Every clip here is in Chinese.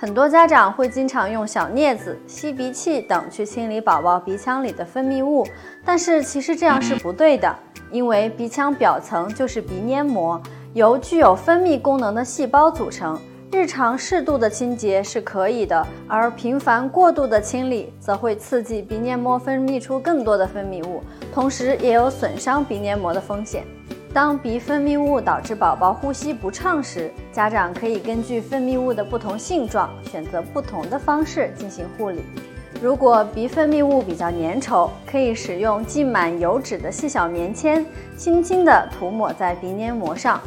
很多家长会经常用小镊子、吸鼻器等去清理宝宝鼻腔里的分泌物，但是其实这样是不对的，因为鼻腔表层就是鼻黏膜，由具有分泌功能的细胞组成。日常适度的清洁是可以的，而频繁过度的清理则会刺激鼻黏膜分泌出更多的分泌物，同时也有损伤鼻黏膜的风险。当鼻分泌物导致宝宝呼吸不畅时，家长可以根据分泌物的不同性状，选择不同的方式进行护理。如果鼻分泌物比较粘稠，可以使用浸满油脂的细小棉签，轻轻地涂抹在鼻黏膜上。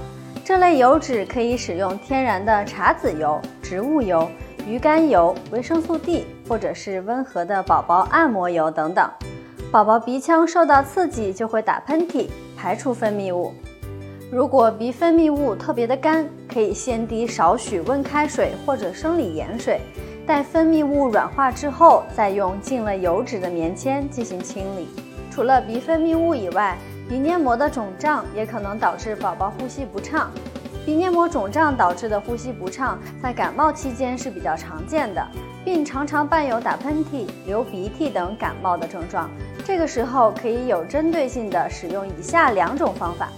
这类油脂可以使用天然的茶籽油、植物油、鱼肝油、维生素 D，或者是温和的宝宝按摩油等等。宝宝鼻腔受到刺激就会打喷嚏，排出分泌物。如果鼻分泌物特别的干，可以先滴少许温开水或者生理盐水，待分泌物软化之后，再用浸了油脂的棉签进行清理。除了鼻分泌物以外，鼻黏膜的肿胀也可能导致宝宝呼吸不畅。鼻黏膜肿胀导致的呼吸不畅，在感冒期间是比较常见的，并常常伴有打喷嚏、流鼻涕等感冒的症状。这个时候可以有针对性的使用以下两种方法：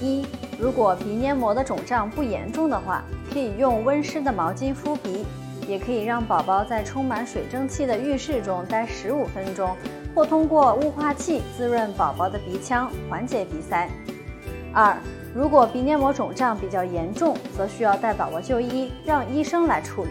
一，如果鼻黏膜的肿胀不严重的话，可以用温湿的毛巾敷鼻，也可以让宝宝在充满水蒸气的浴室中待十五分钟。或通过雾化器滋润宝宝的鼻腔，缓解鼻塞。二，如果鼻黏膜肿胀比较严重，则需要带宝宝就医，让医生来处理。